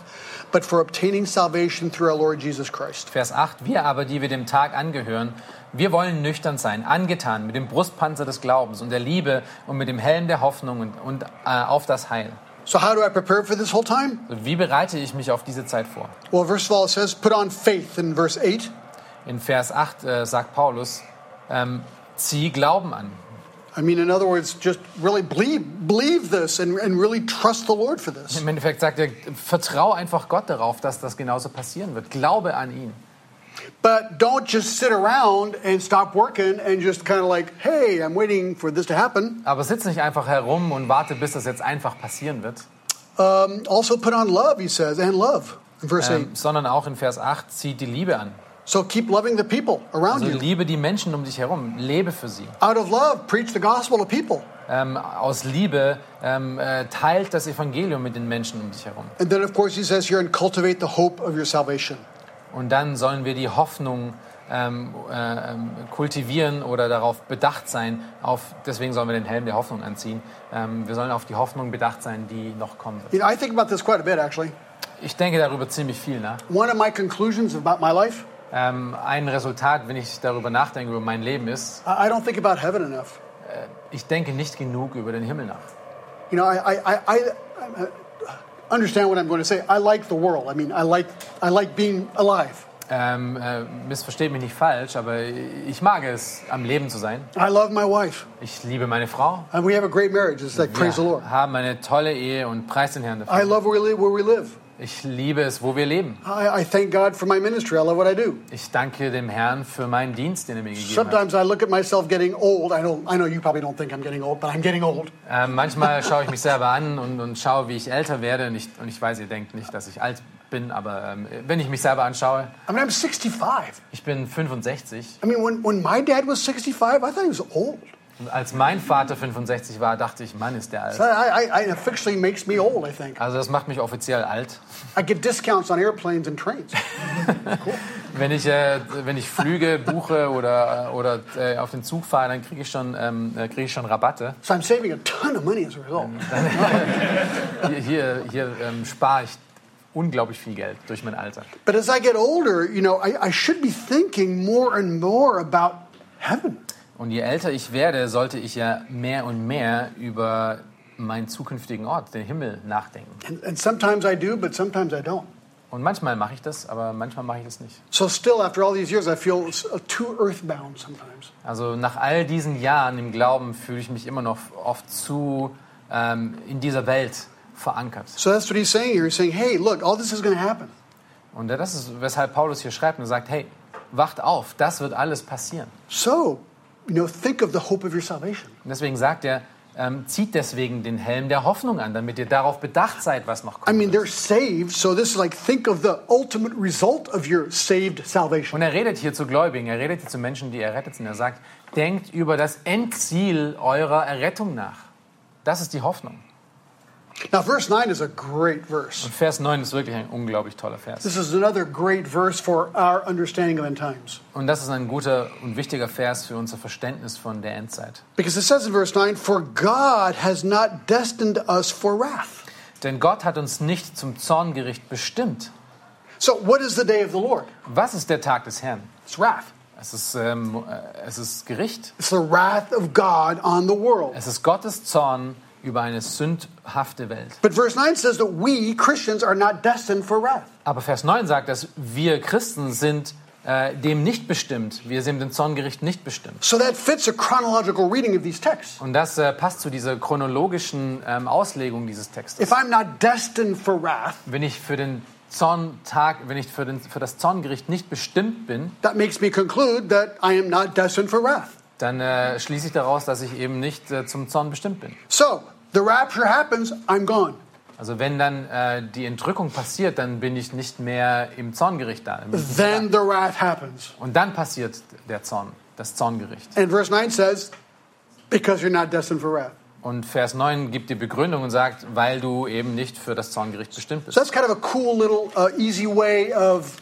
but for obtaining salvation through our Lord Jesus Christ. Vers 8, wir aber, die wir dem Tag angehören, wir wollen nüchtern sein, angetan mit dem Brustpanzer des Glaubens und der Liebe und mit dem Helm der Hoffnung und, und äh, auf das Heil. So, how do I prepare for this whole time? Wie bereite ich mich auf diese Zeit vor? Well, first of all, it says, put on faith in verse 8. In Vers 8 äh, sagt Paulus, ähm, zieh Glauben an. I mean, in other words, just really believe, believe this and, and really trust the Lord for this. Im Endeffekt sagt er, vertrau einfach Gott darauf, dass das genauso passieren wird. Glaube an ihn. But don't just sit around and stop working and just kind of like, hey, I'm waiting for this to happen. Aber sitz nicht einfach herum und warte, bis das jetzt einfach passieren wird, Um, also, put on love, he says, and love in verse 8. ähm, sondern auch in Vers 8 zieht die Liebe an. So keep loving the people around Also you. liebe die Menschen um dich herum, lebe für sie. Out of love, preach the gospel to people. Ähm, aus Liebe ähm, äh, teilt das Evangelium mit den Menschen um dich herum. And then, of course, he says here, and cultivate the hope of your salvation. Und dann sollen wir die Hoffnung ähm, äh, ähm, kultivieren oder darauf bedacht sein. Auf, deswegen sollen wir den Helm der Hoffnung anziehen. Ähm, wir sollen auf die Hoffnung bedacht sein, die noch kommen wird. You know, I think about this quite a bit, actually. Ich denke darüber ziemlich viel nach. One of my conclusions about my life, Ähm, ein Resultat, wenn ich darüber nachdenke, über mein Leben ist, I I don't think about heaven enough. ich denke nicht genug über den Himmel nach. You know, I, I, I, I I understand what I'm going to say. I like the world. I mean, I like, I like being alive. Ähm, äh, missversteht mich nicht falsch, aber ich mag es, am Leben zu sein. I love my wife. Ich liebe meine Frau. And we have a great marriage. It's like, praise the Lord. Wir haben eine tolle Ehe und preis den Herrn I dafür. love where we live. Where we live. Ich liebe es, wo wir leben. I, I thank God for my ministry. I love what I do. Ich danke dem Herrn für meinen Dienst, den er mir gegeben hat. Sometimes I look at myself getting old. I don't. I know you probably don't think I'm getting old, but I'm getting old. Ähm, manchmal schaue ich mich selber an und, und schaue, wie ich älter werde. Und ich, und ich weiß, ihr denkt nicht, dass ich alt bin, aber ähm, wenn ich mich selber anschaue, I mean, I'm 65. ich bin 65. I mean, when, when my dad was 65, I thought he was old. Und als mein Vater 65 war, dachte ich, Mann, ist der alt. I, I, I, it officially makes me old, I think. Also das macht mich offiziell alt. I get discounts on airplanes and trains. Wenn ich, äh, wenn ich Flüge buche oder, oder äh, auf den Zug fahre, dann kriege ich, schon, ähm, äh, kriege ich schon Rabatte. So I'm saving a ton of money as a result. Hier, hier, hier ähm, spare ich unglaublich viel Geld durch mein Alter. But as I get older, you know, I, I should be thinking more and more about heaven. Und je älter ich werde, sollte ich ja mehr und mehr über meinen zukünftigen Ort, den Himmel, nachdenken. And, and sometimes I do, but sometimes I don't. Und manchmal mache ich das, aber manchmal mache ich das nicht. So still, after all these years, I feel uh, too earthbound sometimes. Also nach all diesen Jahren im Glauben fühle ich mich immer noch oft zu ähm, in dieser Welt verankert. So that's what he's saying here. He's saying, hey, look, all this is going to happen. Und das ist, weshalb Paulus hier schreibt und sagt, hey, wacht auf, das wird alles passieren. So, you know, think of the hope of your salvation. Und deswegen sagt er, ähm, zieht deswegen den Helm der Hoffnung an, damit ihr darauf bedacht seid, was noch I kommt. mean, they're saved, so this is like, think of the ultimate result of your saved salvation. Und er redet hier zu Gläubigen, er redet hier zu Menschen, die errettet sind. Er sagt, denkt über das Endziel eurer Errettung nach. Das ist die Hoffnung. Now, verse 9 is a great verse. Und Vers 9 ist wirklich ein unglaublich toller Vers. This is another great verse for our understanding of end times. Und das ist ein guter und wichtiger Vers für unser Verständnis von der Endzeit. Because it says in verse 9, For God has not destined us for wrath. Denn Gott hat uns nicht zum Zorngericht bestimmt. So, what is the day of the Lord? Was ist der Tag des Herrn? It's wrath. Es ist, ähm, äh, es ist Gericht. It's the wrath of God on the world. Es ist Gottes Zorn über eine sündhafte Welt. But verse 9 says that we, Christians, are not destined for wrath. Aber Vers 9 sagt, dass wir Christen sind äh, dem nicht bestimmt. Wir sind dem Zorngericht nicht bestimmt. So that fits a chronological reading of these texts. Und das äh, passt zu dieser chronologischen ähm, Auslegung dieses Textes. If I'm not destined for wrath, Wenn ich für den Zorntag, wenn ich für, den, für das Zorngericht nicht bestimmt bin, that makes me conclude that I am not destined for wrath. dann äh, schließe ich daraus, dass ich eben nicht äh, zum Zorn bestimmt bin. So, the rapture happens, I'm gone. Also wenn dann äh, die Entrückung passiert, dann bin ich nicht mehr im Zorngericht da. Then the wrath happens. Und dann passiert der Zorn, das Zorngericht. And verse 9 says, Because you're not destined for wrath. Und Vers 9 gibt die Begründung und sagt, weil du eben nicht für das Zorngericht bestimmt So bist. that's kind of a cool little uh, easy way of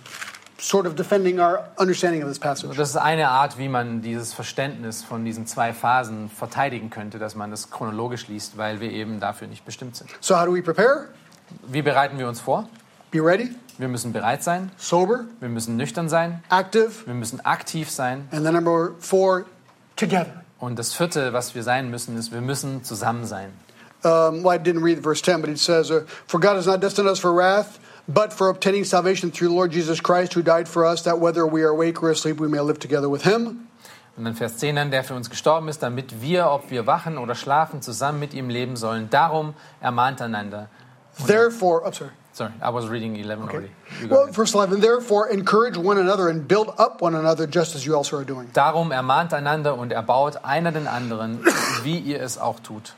sort of defending our understanding of this passage. Das ist eine Art, wie man dieses Verständnis von diesen zwei Phasen verteidigen könnte, dass man das chronologisch liest, weil wir eben dafür nicht bestimmt sind. So, how do we prepare? Wie bereiten wir uns vor? Be ready, Wir müssen bereit sein, sober, wir müssen nüchtern sein, active, wir müssen aktiv sein. and then number four, together. Und das vierte, was wir sein müssen, ist, wir müssen zusammen sein. Um, well, I didn't read verse 10, but it says, uh, For God has not destined us for wrath, but for obtaining salvation through the Lord Jesus Christ, who died for us, that whether we are awake or asleep, we may live together with him. Und dann Vers 10 dann, der für uns gestorben ist, damit wir, ob wir wachen oder schlafen, zusammen mit ihm leben sollen. Darum ermahnt einander. Er- therefore, oh, sorry. Sorry, I was reading 11 already. Well, ahead. verse 11, therefore encourage one another and build up one another just as you also are doing. Darum ermahnt einander und erbaut einer den anderen, wie ihr es auch tut.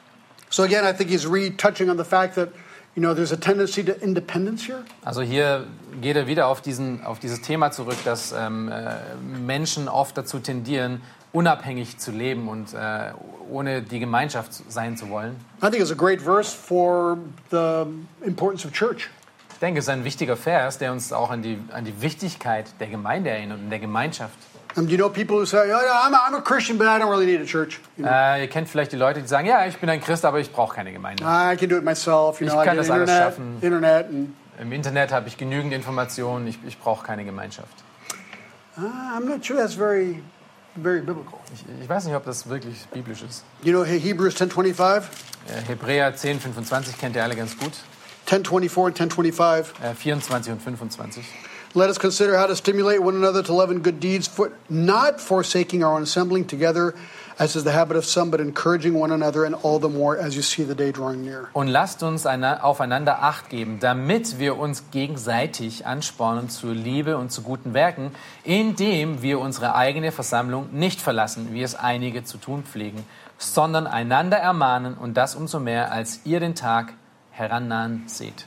So again, I think he's retouching on the fact that, You know, there's a tendency to independence here. Also hier geht er wieder auf, diesen, auf dieses Thema zurück, dass ähm, äh, Menschen oft dazu tendieren, unabhängig zu leben und äh, ohne die Gemeinschaft sein zu wollen. I think it's a great verse for the importance of church. Ich denke, es ist ein wichtiger Vers, der uns auch an die, an die Wichtigkeit der Gemeinde erinnert und der Gemeinschaft. Um, you know people who say, oh, yeah, I'm, a, I'm a Christian, but I don't really need a church. You know, Äh, ihr kennt vielleicht die Leute, die sagen, ja, ich bin ein Christ, aber ich brauche keine Gemeinde. I can do it myself. You Ich know, kann das alles internet, schaffen. internet, and Im Internet habe ich genügend Informationen, ich, ich brauche keine Gemeinschaft. uh, I'm not sure that's very, very biblical. Ich, ich weiß nicht, ob das wirklich biblisch ist. You know, He- Hebrews 10:25, Äh, Hebräer 10, 25 kennt ihr alle ganz gut. 10:24, and 10:25. Äh, 24 und 25. Let us consider how to stimulate one another to love and good deeds, for, not forsaking our own assembling together, as is the habit of some, but encouraging one another, and all the more as you see the day drawing near. Und lasst uns eina- aufeinander Acht geben, damit wir uns gegenseitig anspornen zur Liebe und zu guten Werken, indem wir unsere eigene Versammlung nicht verlassen, wie es einige zu tun pflegen, sondern einander ermahnen und das umso mehr, als ihr den Tag herannahen seht.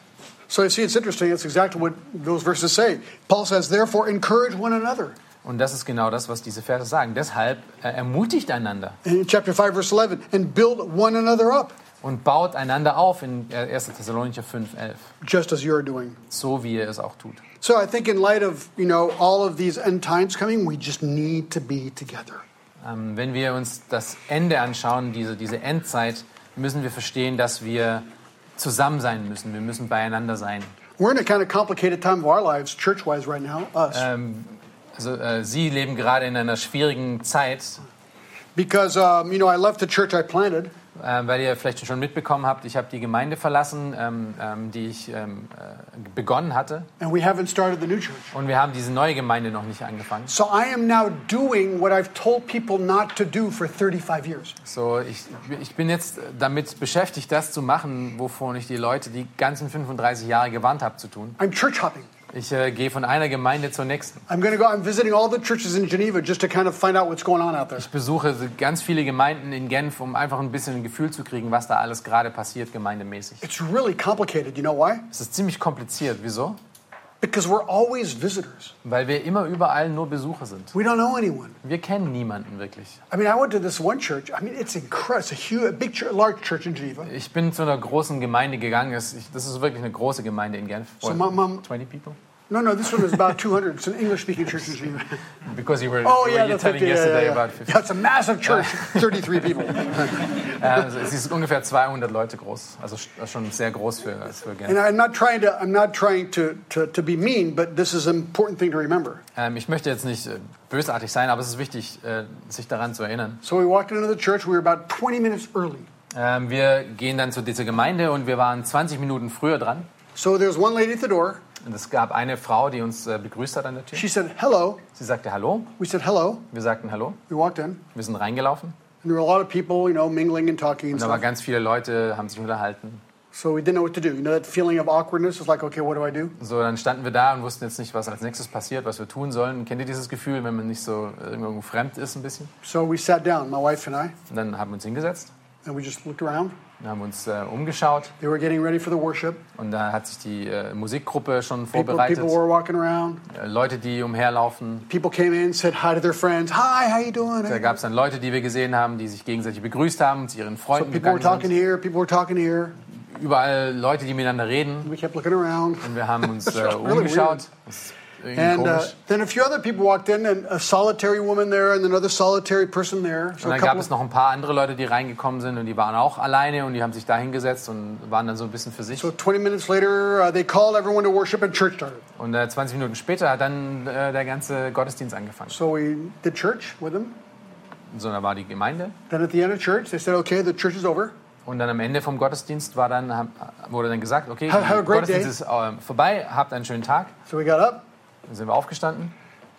So you see, it's interesting. It's exactly what those verses say. Paul says, therefore, encourage one another. Und das ist genau das, was diese Verse sagen. Deshalb äh, ermutigt einander In chapter 5, verse 11, and build one another up, und baut einander auf in äh, 1. Thessalonicher 5, 11, just as you are doing. so wie ihr es auch tut. So I think in light of, you know, all of these end times coming, we just need to be together. Ähm, wenn wir uns das Ende anschauen, diese, diese Endzeit, müssen wir verstehen, dass wir zusammen sein müssen. Wir müssen beieinander sein. We're in a kind of complicated time of our lives, church-wise, right now, us. Ähm, also äh, Sie leben gerade in einer schwierigen Zeit, Because, um, you know, I left the church I planted. Äh, weil ihr vielleicht schon mitbekommen habt, ich habe die Gemeinde verlassen, ähm, ähm, die ich ähm, äh, begonnen hatte. and we haven't started the new church. Und wir haben diese neue Gemeinde noch nicht angefangen. So I am now doing what I've told people not to do for 35 years. So, ich, ich bin jetzt damit beschäftigt, das zu machen, wovon ich die Leute die ganzen 35 Jahre gewarnt habe zu tun. I'm church hopping. Ich äh, gehe von einer Gemeinde zur nächsten. I'm going to go, I'm visiting all the churches in Geneva just to kind of find out what's going on out there. Ich besuche ganz viele Gemeinden in Genf, um einfach ein bisschen ein Gefühl zu kriegen, was da alles gerade passiert, gemeindemäßig. It's really complicated. You know why? Es ist ziemlich kompliziert. Wieso? Because we're always visitors. Weil wir immer überall nur Besucher sind. We don't know anyone. Wir kennen niemanden wirklich. I mean, I went to this one church. I mean, it's incredible. It's a huge, a big, church, large church in Geneva. Ich bin zu einer großen Gemeinde gegangen. Das ist wirklich eine große Gemeinde in Genf. So my mom- 20 people? No, no, this one is about 200. It's an English-speaking church in Geneva. Because you were, Oh were yeah, you that's telling right. Yeah, yesterday yeah, yeah. about 50. Yeah, it's a massive church. 33 people. Also, es ist ungefähr 200 Leute groß. Also sch- schon sehr groß für, für And Genf. I'm not trying to. I'm not trying to, to, to be mean, but this is an important thing to remember. Ähm, ich möchte jetzt nicht äh, bösartig sein, aber es ist wichtig, äh, sich daran zu erinnern. So we walked into the church. We were about 20 minutes early. Ähm, wir gehen dann zu dieser Gemeinde und wir waren 20 Minuten früher dran. So there's one lady at the door. Und es gab eine Frau, die uns äh, begrüßt hat an der Tür. She said, "Hello." Sie sagte Hallo. We said, "Hello." Wir sagten Hallo. We walked in, Wir sind reingelaufen. and there were a lot of people, you know, mingling and talking and Und da waren stuff. ganz viele Leute, haben sich unterhalten. So we didn't know what to do. You know that feeling of awkwardness? It's like, okay, what do I do? So, dann standen wir da und wussten jetzt nicht, was als nächstes passiert, was wir tun sollen. Kennt ihr dieses Gefühl, wenn man nicht so äh, irgendwo fremd ist ein bisschen? So we sat down, my wife and I, Und dann haben wir uns hingesetzt and we just looked around. Und haben uns äh, umgeschaut. They were getting ready for the worship. Und da hat sich die äh, Musikgruppe schon People, vorbereitet. people were walking around. Äh, Leute, die umherlaufen. People came in, said hi to their friends. Hi, how you doing? Da gab es dann Leute, die wir gesehen haben, die sich gegenseitig begrüßt haben zu ihren So Freunden people were gegangen talking sind. here, people were talking here. Überall Leute, die miteinander reden. We kept looking around. Und wir haben uns äh, really umgeschaut. weird. And uh, then a few other people walked in, and a solitary woman there, and another solitary person there. So Und dann gab es noch ein paar andere Leute, die reingekommen sind und die waren auch alleine und die haben sich da hingesetzt und waren dann so ein bisschen für sich. So 20 minutes later, uh, they called everyone to worship, and church started. Und äh, 20 Minuten später hat dann äh, der ganze Gottesdienst angefangen. So we did church with them. So, da war die Gemeinde. Then at the end of church, they said, okay, the church is over. Und dann am Ende vom Gottesdienst war dann, wurde dann gesagt, okay, Have- have a der Gottesdienst ist äh, vorbei, habt einen schönen Tag. So we got up. Dann sind wir aufgestanden.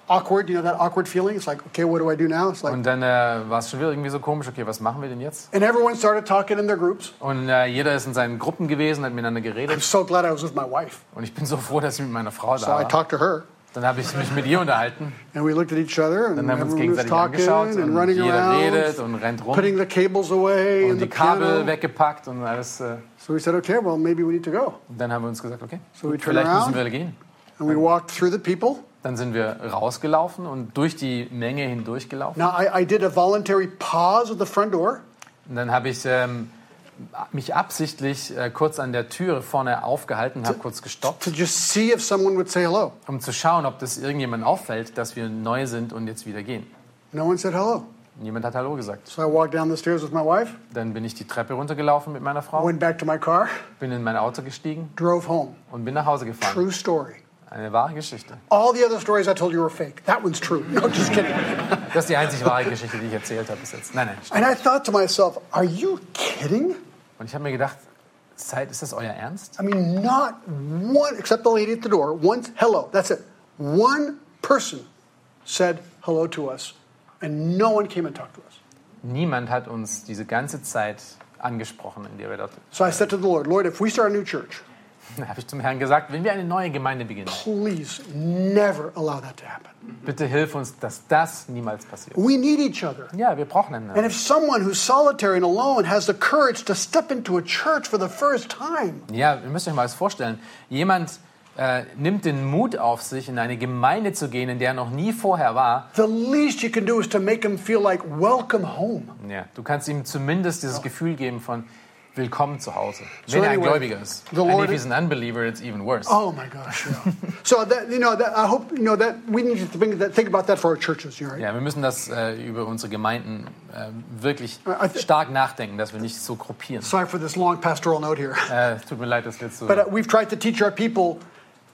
Awkward, you know that awkward feeling? It's like, okay, what do I do now? It's like, Und dann äh, war es schon wieder irgendwie so komisch, okay, was machen wir denn jetzt? and everyone started talking in their groups. Und äh, jeder ist in seinen Gruppen gewesen, hat miteinander I'm geredet. so glad I was with my wife. Und ich bin so froh, dass ich mit meiner Frau So da I war. talked to her. Dann habe ich mich mit ihr unterhalten. And we looked at each other, and Dann haben wir uns gegenseitig angeschaut and und running jeder redet around, und rennt rum putting the cables away und and the die Kabel piano. weggepackt und alles. äh, So we said, okay, well, maybe we need to go. Und dann haben wir uns gesagt, okay, So gut, vielleicht around. müssen wir gehen. And we walked through the people. Dann sind wir rausgelaufen und durch die Menge hindurchgelaufen. Now, I, I did a voluntary pause at the front door Und dann habe ich ähm, mich absichtlich äh, kurz an der Türe vorne aufgehalten, habe kurz gestoppt, to just see if someone would say hello. um zu schauen, ob das irgendjemand auffällt, dass wir neu sind und jetzt wieder gehen. No one said hello. Niemand hat Hallo gesagt. So I walked down the stairs with my wife, Dann bin ich die Treppe runtergelaufen mit meiner Frau, went back to my car, bin in mein Auto gestiegen drove home. und bin nach Hause gefahren. True story. Eine wahre Geschichte. All the other stories I told you were fake. That one's true. No, just kidding. Das ist die einzig wahre Geschichte, die ich erzählt habe bis jetzt. Nein, nein. stimmt. And I thought to myself, are you kidding? Und ich habe mir gedacht, Zeit, ist das euer Ernst? I mean, not one, except the lady at the door, once hello. That's it. One person said hello to us, and no one came and talked to us. Niemand hat uns diese ganze Zeit angesprochen, in der wir dort. So I said to the Lord, Lord, if we start a new church, habe ich zum Herrn gesagt, wenn wir eine neue Gemeinde beginnen, please never allow that to happen. bitte hilf uns, dass das niemals passiert. We need each other. Ja, wir brauchen And einander. if someone who's solitary and alone has the courage to step into a church for the first time, Ja, ihr müsst euch mal das vorstellen. Jemand äh, nimmt den Mut auf sich, in eine Gemeinde zu gehen, in der er noch nie vorher war. the least you can do is to make him feel like welcome home. Ja, du kannst ihm zumindest dieses Gefühl geben von Willkommen zu Hause. So Wenn er ein anyway, Gläubiger ist. the And Lord- if he's an unbeliever, it's even worse. Oh my gosh! Yeah. so that you know, that, I hope you know that we need to think, that, think about that for our churches. You right? Ja, wir müssen das äh, über unsere Gemeinden äh, wirklich stark nachdenken, dass wir nicht so gruppieren. Sorry for this long pastoral note here, Äh, tut mir leid, dass wir jetzt so. but uh, we've tried to teach our people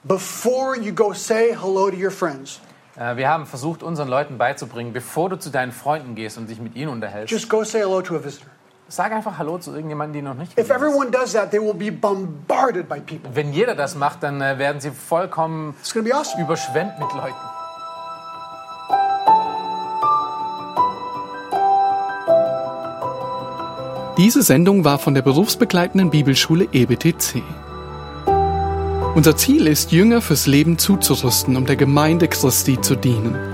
before you go say hello to your friends, Äh, wir haben versucht, unseren Leuten beizubringen, bevor du zu deinen Freunden gehst und dich mit ihnen unterhältst, just go say hello to a visitor. Sag einfach Hallo zu irgendjemandem, den noch nicht If everyone does that, they will be bombarded by people. Wenn jeder das macht, dann äh, werden sie vollkommen It's be awesome. überschwemmt mit Leuten. Diese Sendung war von der berufsbegleitenden Bibelschule EBTC. Unser Ziel ist, Jünger fürs Leben zuzurüsten, um der Gemeinde Christi zu dienen.